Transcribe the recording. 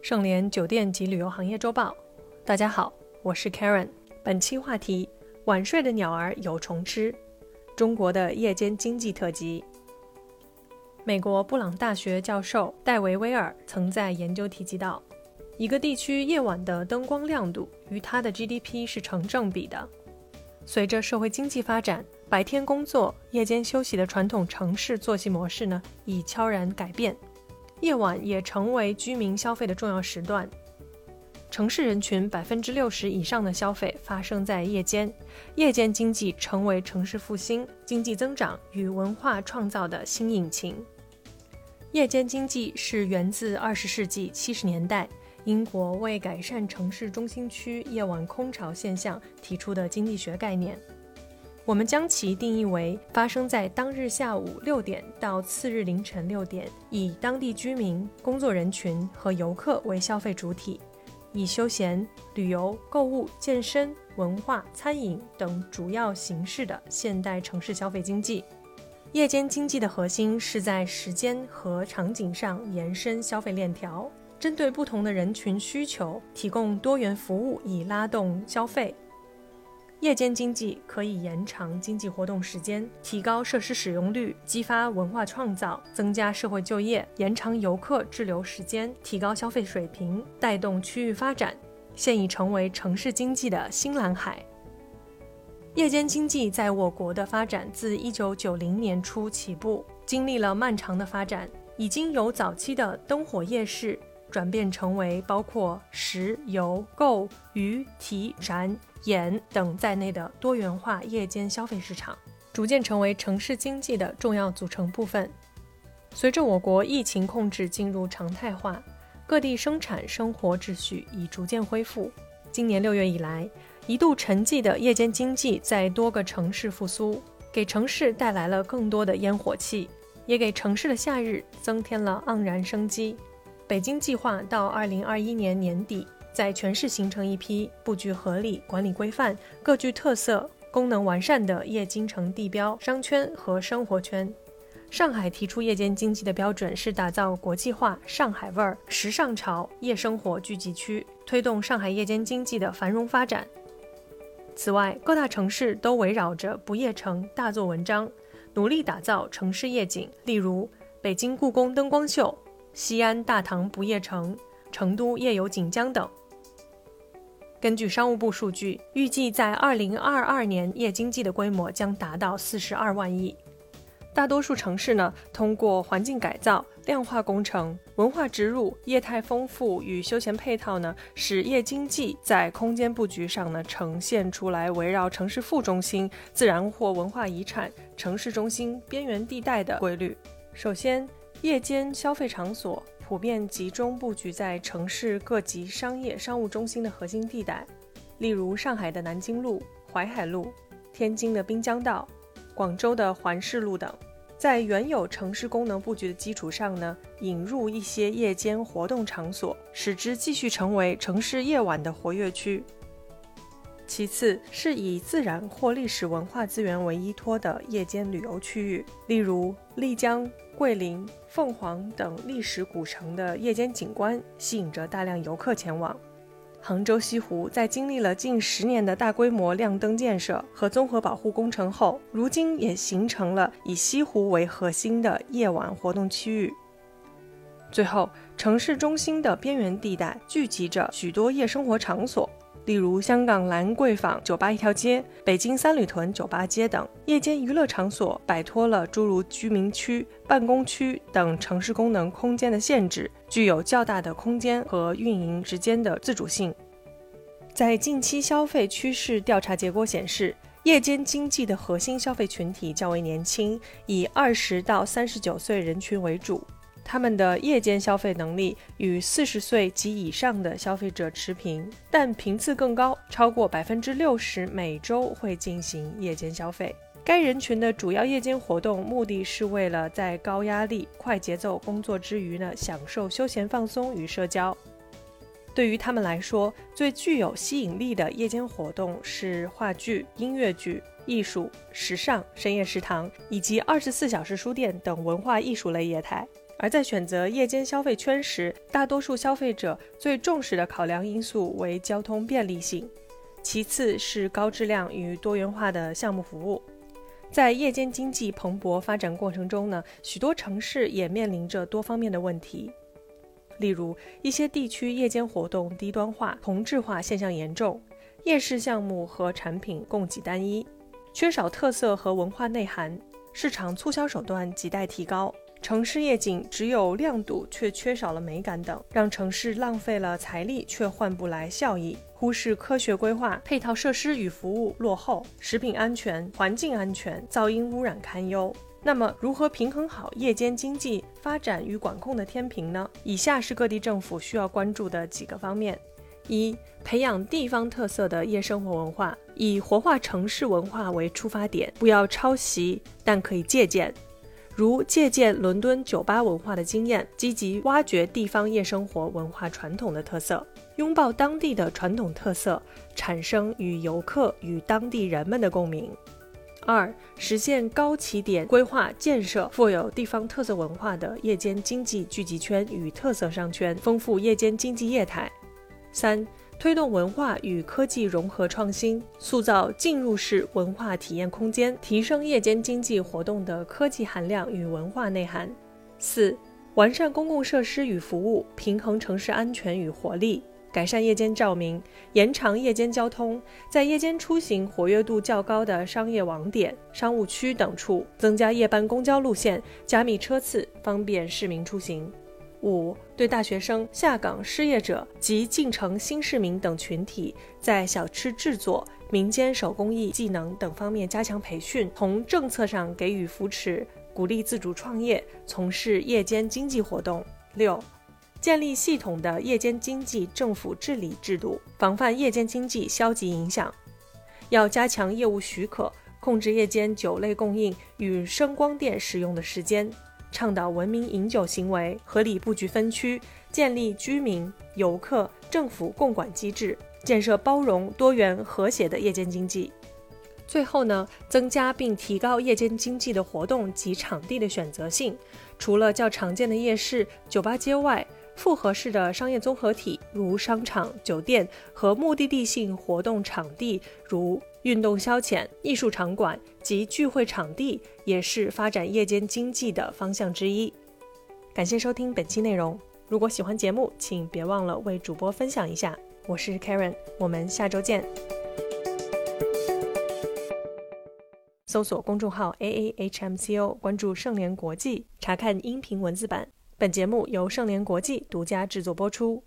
盛联酒店及旅游行业周报，大家好，我是 Karen。本期话题：晚睡的鸟儿有虫吃。中国的夜间经济特辑。美国布朗大学教授戴维·威尔曾在研究提及到，一个地区夜晚的灯光亮度与它的 GDP 是成正比的。随着社会经济发展，白天工作、夜间休息的传统城市作息模式呢，已悄然改变。夜晚也成为居民消费的重要时段，城市人群百分之六十以上的消费发生在夜间，夜间经济成为城市复兴、经济增长与文化创造的新引擎。夜间经济是源自二十世纪七十年代英国为改善城市中心区夜晚空巢现象提出的经济学概念。我们将其定义为发生在当日下午六点到次日凌晨六点，以当地居民、工作人群和游客为消费主体，以休闲、旅游、购物、健身、文化、餐饮等主要形式的现代城市消费经济。夜间经济的核心是在时间和场景上延伸消费链条，针对不同的人群需求，提供多元服务，以拉动消费。夜间经济可以延长经济活动时间，提高设施使用率，激发文化创造，增加社会就业，延长游客滞留时间，提高消费水平，带动区域发展，现已成为城市经济的新蓝海。夜间经济在我国的发展自一九九零年初起步，经历了漫长的发展，已经由早期的灯火夜市。转变成为包括石油、购、鱼、体、展、演等在内的多元化夜间消费市场，逐渐成为城市经济的重要组成部分。随着我国疫情控制进入常态化，各地生产生活秩序已逐渐恢复。今年六月以来，一度沉寂的夜间经济在多个城市复苏，给城市带来了更多的烟火气，也给城市的夏日增添了盎然生机。北京计划到二零二一年年底，在全市形成一批布局合理、管理规范、各具特色、功能完善的夜京城地标、商圈和生活圈。上海提出夜间经济的标准是打造国际化、上海味儿、时尚潮夜生活聚集区，推动上海夜间经济的繁荣发展。此外，各大城市都围绕着不夜城大做文章，努力打造城市夜景，例如北京故宫灯光秀。西安大唐不夜城、成都夜游锦江等。根据商务部数据，预计在二零二二年，夜经济的规模将达到四十二万亿。大多数城市呢，通过环境改造、量化工程、文化植入、业态丰富与休闲配套呢，使夜经济在空间布局上呢，呈现出来围绕城市副中心、自然或文化遗产、城市中心边缘地带的规律。首先。夜间消费场所普遍集中布局在城市各级商业商务中心的核心地带，例如上海的南京路、淮海路、天津的滨江道、广州的环市路等。在原有城市功能布局的基础上呢，引入一些夜间活动场所，使之继续成为城市夜晚的活跃区。其次，是以自然或历史文化资源为依托的夜间旅游区域，例如丽江。桂林、凤凰等历史古城的夜间景观吸引着大量游客前往。杭州西湖在经历了近十年的大规模亮灯建设和综合保护工程后，如今也形成了以西湖为核心的夜晚活动区域。最后，城市中心的边缘地带聚集着许多夜生活场所。例如香港兰桂坊酒吧一条街、北京三里屯酒吧街等夜间娱乐场所，摆脱了诸如居民区、办公区等城市功能空间的限制，具有较大的空间和运营之间的自主性。在近期消费趋势调查结果显示，夜间经济的核心消费群体较为年轻，以二十到三十九岁人群为主。他们的夜间消费能力与四十岁及以上的消费者持平，但频次更高，超过百分之六十每周会进行夜间消费。该人群的主要夜间活动目的是为了在高压力、快节奏工作之余呢，享受休闲放松与社交。对于他们来说，最具有吸引力的夜间活动是话剧、音乐剧、艺术、时尚、深夜食堂以及二十四小时书店等文化艺术类业态。而在选择夜间消费圈时，大多数消费者最重视的考量因素为交通便利性，其次是高质量与多元化的项目服务。在夜间经济蓬勃发展过程中呢，许多城市也面临着多方面的问题，例如一些地区夜间活动低端化、同质化现象严重，夜市项目和产品供给单一，缺少特色和文化内涵，市场促销手段亟待提高。城市夜景只有亮度，却缺少了美感等，让城市浪费了财力，却换不来效益。忽视科学规划，配套设施与服务落后，食品安全、环境安全、噪音污染堪忧。那么，如何平衡好夜间经济发展与管控的天平呢？以下是各地政府需要关注的几个方面：一、培养地方特色的夜生活文化，以活化城市文化为出发点，不要抄袭，但可以借鉴。如借鉴伦敦酒吧文化的经验，积极挖掘地方夜生活文化传统的特色，拥抱当地的传统特色，产生与游客与当地人们的共鸣。二、实现高起点规划建设富有地方特色文化的夜间经济聚集圈与特色商圈，丰富夜间经济业态。三。推动文化与科技融合创新，塑造进入式文化体验空间，提升夜间经济活动的科技含量与文化内涵。四、完善公共设施与服务，平衡城市安全与活力，改善夜间照明，延长夜间交通，在夜间出行活跃度较高的商业网点、商务区等处增加夜班公交路线，加密车次，方便市民出行。五、对大学生、下岗失业者及进城新市民等群体，在小吃制作、民间手工艺技能等方面加强培训，从政策上给予扶持，鼓励自主创业，从事夜间经济活动。六、建立系统的夜间经济政府治理制度，防范夜间经济消极影响。要加强业务许可，控制夜间酒类供应与声光电使用的时间。倡导文明饮酒行为，合理布局分区，建立居民、游客、政府共管机制，建设包容、多元、和谐的夜间经济。最后呢，增加并提高夜间经济的活动及场地的选择性。除了较常见的夜市、酒吧街外，复合式的商业综合体，如商场、酒店和目的地性活动场地，如。运动消遣、艺术场馆及聚会场地也是发展夜间经济的方向之一。感谢收听本期内容。如果喜欢节目，请别忘了为主播分享一下。我是 Karen，我们下周见。搜索公众号 A A H M C O，关注盛联国际，查看音频文字版。本节目由盛联国际独家制作播出。